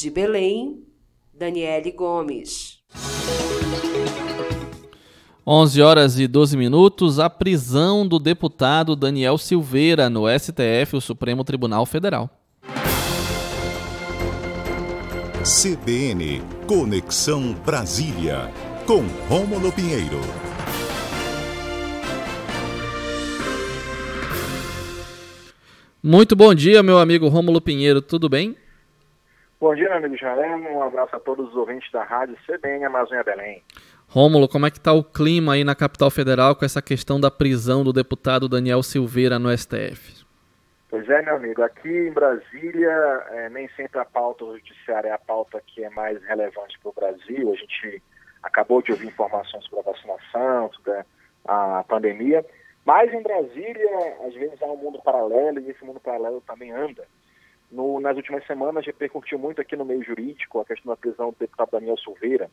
De Belém, Daniele Gomes. 11 horas e 12 minutos, a prisão do deputado Daniel Silveira no STF, o Supremo Tribunal Federal. CBN Conexão Brasília, com Rômulo Pinheiro. Muito bom dia, meu amigo Rômulo Pinheiro, tudo bem? Bom dia, meu amigo Israel. Um abraço a todos os ouvintes da rádio CBN Amazônia Belém. Rômulo, como é que está o clima aí na capital federal com essa questão da prisão do deputado Daniel Silveira no STF? Pois é, meu amigo. Aqui em Brasília, é, nem sempre a pauta do judiciário é a pauta que é mais relevante para o Brasil. A gente acabou de ouvir informações sobre a vacinação, sobre a pandemia. Mas em Brasília, às vezes há um mundo paralelo e esse mundo paralelo também anda. No, nas últimas semanas repercutiu muito aqui no meio jurídico a questão da prisão do deputado Daniel Silveira,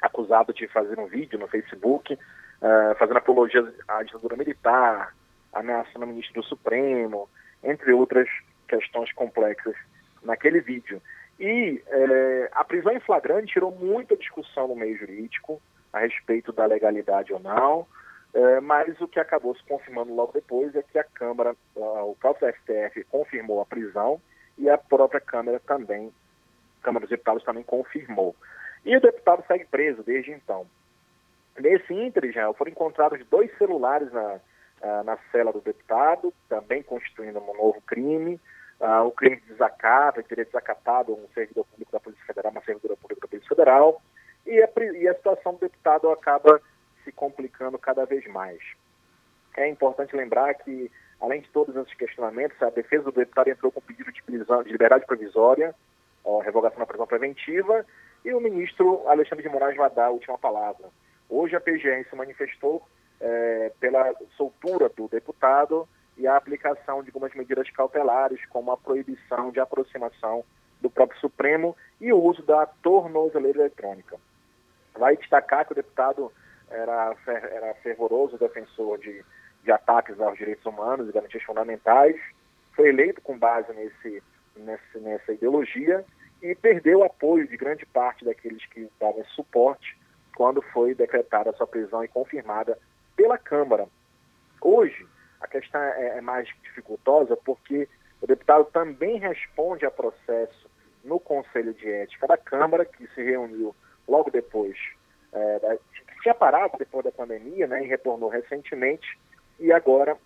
acusado de fazer um vídeo no Facebook uh, fazendo apologia à ditadura militar, ameaçando o ministro do Supremo, entre outras questões complexas naquele vídeo. E eh, a prisão em flagrante tirou muita discussão no meio jurídico a respeito da legalidade ou não, eh, mas o que acabou se confirmando logo depois é que a Câmara, uh, o próprio STF confirmou a prisão e a própria Câmara também, Câmara dos Deputados também confirmou. E o deputado segue preso desde então. Nesse ínter, já foram encontrados dois celulares na, uh, na cela do deputado, também constituindo um novo crime. Uh, o crime de desacato, ele teria desacatado um servidor público da Polícia Federal, uma servidora pública da Polícia Federal. E a, e a situação do deputado acaba se complicando cada vez mais. É importante lembrar que Além de todos esses questionamentos, a defesa do deputado entrou com pedido de, prisão, de liberdade provisória, ó, revogação da prisão preventiva, e o ministro Alexandre de Moraes vai dar a última palavra. Hoje a PGN se manifestou é, pela soltura do deputado e a aplicação de algumas medidas cautelares, como a proibição de aproximação do próprio Supremo e o uso da tornozeleira eletrônica. Vai destacar que o deputado era, era fervoroso defensor de de ataques aos direitos humanos e garantias fundamentais, foi eleito com base nesse, nesse, nessa ideologia e perdeu o apoio de grande parte daqueles que davam suporte quando foi decretada a sua prisão e confirmada pela Câmara. Hoje, a questão é, é mais dificultosa porque o deputado também responde a processo no Conselho de Ética da Câmara, que se reuniu logo depois, é, tinha parado depois da pandemia né, e retornou recentemente, e agora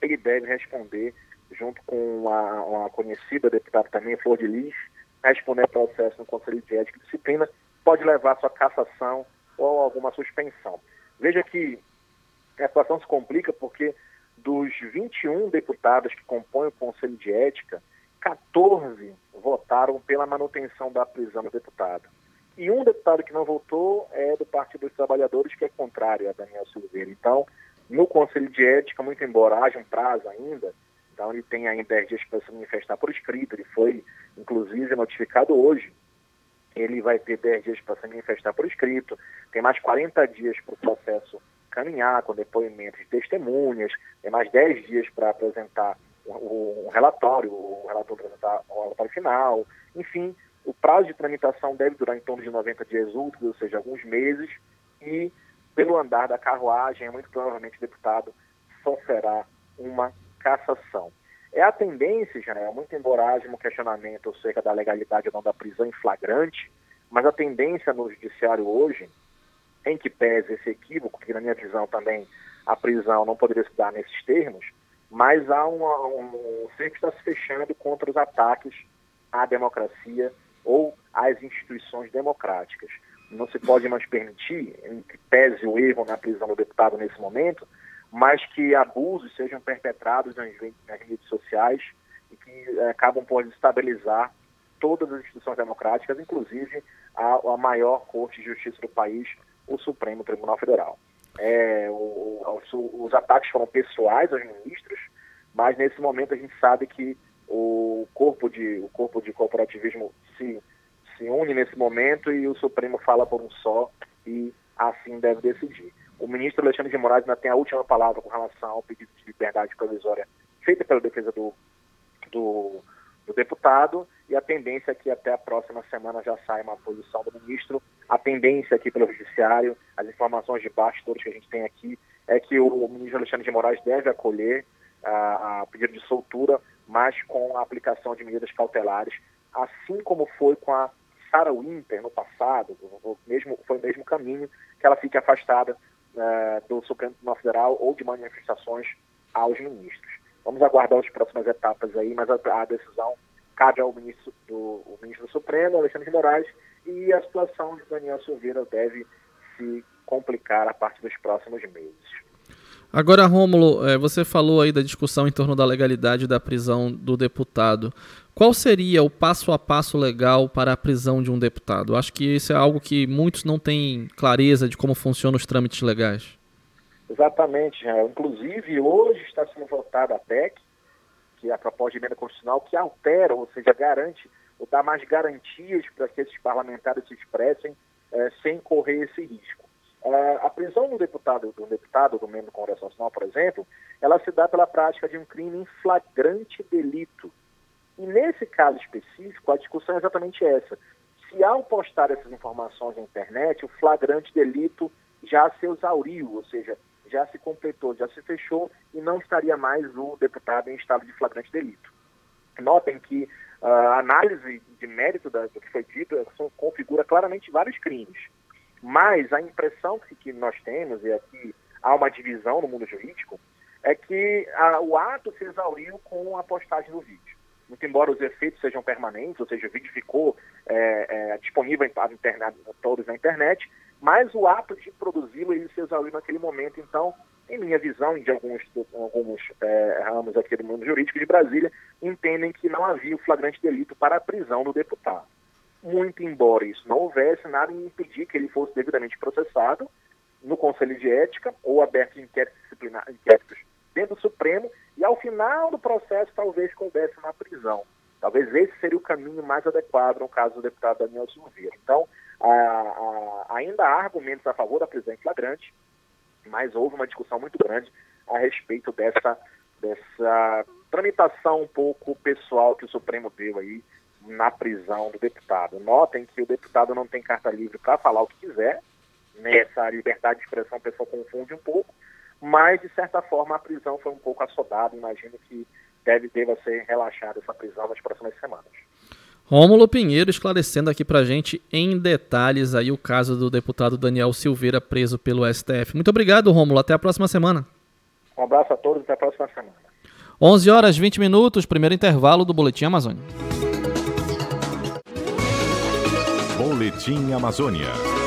ele deve responder, junto com uma, uma conhecida deputada também, Flor de Lis, responder processo no Conselho de Ética e Disciplina, pode levar a sua cassação ou alguma suspensão. Veja que a situação se complica porque dos 21 deputados que compõem o Conselho de Ética, 14 votaram pela manutenção da prisão do deputado. E um deputado que não votou é do Partido dos Trabalhadores, que é contrário a Daniel Silveira. Então, no Conselho de Ética, muito embora haja um prazo ainda, então ele tem ainda 10 dias para se manifestar por escrito, ele foi, inclusive, notificado hoje. Ele vai ter 10 dias para se manifestar por escrito, tem mais 40 dias para o processo caminhar, com depoimentos de testemunhas, tem mais 10 dias para apresentar um relatório, o relator apresentar o relatório final, enfim, o prazo de tramitação deve durar em torno de 90 dias úteis, ou seja, alguns meses, e pelo andar da carruagem, muito provavelmente deputado sofrerá uma cassação. É a tendência, Janel, muito embora haja um questionamento acerca da legalidade ou não da prisão em flagrante, mas a tendência no judiciário hoje, em que pese esse equívoco, que na minha visão também a prisão não poderia se dar nesses termos, mas há uma, um cerco está se fechando contra os ataques à democracia ou às instituições democráticas não se pode mais permitir, em que pese o erro na prisão do deputado nesse momento, mas que abusos sejam perpetrados nas, redes sociais e que é, acabam por desestabilizar todas as instituições democráticas, inclusive a, a, maior Corte de Justiça do país, o Supremo Tribunal Federal. É, o, os, os ataques foram pessoais aos ministros, mas nesse momento a gente sabe que o corpo de, o corpo de corporativismo se se une nesse momento e o Supremo fala por um só e assim deve decidir. O ministro Alexandre de Moraes ainda tem a última palavra com relação ao pedido de liberdade provisória feita pela defesa do, do, do deputado e a tendência é que até a próxima semana já saia uma posição do ministro. A tendência aqui pelo Judiciário, as informações de bastidores que a gente tem aqui, é que o ministro Alexandre de Moraes deve acolher a, a pedido de soltura, mas com a aplicação de medidas cautelares, assim como foi com a Sarah Winter no passado, o mesmo, foi o mesmo caminho, que ela fique afastada uh, do Supremo Tribunal Federal ou de manifestações aos ministros. Vamos aguardar as próximas etapas aí, mas a, a decisão cabe ao ministro do, ministro do Supremo, Alexandre de Moraes, e a situação de Daniel Silveira deve se complicar a partir dos próximos meses. Agora, Rômulo, é, você falou aí da discussão em torno da legalidade da prisão do deputado. Qual seria o passo a passo legal para a prisão de um deputado? Acho que isso é algo que muitos não têm clareza de como funcionam os trâmites legais. Exatamente, inclusive hoje está sendo votada a PEC, que é a proposta de emenda constitucional, que altera, ou seja, garante, ou dá mais garantias para que esses parlamentares se expressem é, sem correr esse risco. Uh, a prisão do deputado, do deputado, do membro do Congresso Nacional, por exemplo, ela se dá pela prática de um crime em flagrante delito. E nesse caso específico, a discussão é exatamente essa. Se ao postar essas informações na internet, o flagrante delito já se exauriu, ou seja, já se completou, já se fechou e não estaria mais o deputado em estado de flagrante delito. Notem que uh, a análise de mérito do que foi dito configura claramente vários crimes. Mas a impressão que, nós temos, e aqui há uma divisão no mundo jurídico, é que a, o ato se exauriu com a postagem do vídeo. Muito embora os efeitos sejam permanentes, ou seja, o vídeo ficou é, é, disponível para internet, todos na internet, mas o ato de produzi-lo ele se exauriu naquele momento. Então, em minha visão e de alguns, alguns é, ramos aqui do mundo jurídico de Brasília, entendem que não havia o flagrante delito para a prisão do deputado muito embora isso não houvesse, nada em impedir que ele fosse devidamente processado no Conselho de Ética ou aberto inquéritos disciplinares, inquéritos dentro do Supremo e ao final do processo talvez coubesse na prisão. Talvez esse seria o caminho mais adequado no caso do deputado Daniel Silveira. Então, a, a, ainda há argumentos a favor da prisão em flagrante, mas houve uma discussão muito grande a respeito dessa, dessa tramitação um pouco pessoal que o Supremo deu aí na prisão do deputado. Notem que o deputado não tem carta livre para falar o que quiser, nessa liberdade de expressão a pessoa confunde um pouco, mas de certa forma a prisão foi um pouco assodada, imagino que deve deva ser relaxada essa prisão nas próximas semanas. Rômulo Pinheiro esclarecendo aqui pra gente em detalhes aí o caso do deputado Daniel Silveira preso pelo STF. Muito obrigado, Rômulo. Até a próxima semana. Um abraço a todos, até a próxima semana. 11 horas 20 minutos, primeiro intervalo do Boletim Amazônia. Boletim Amazônia.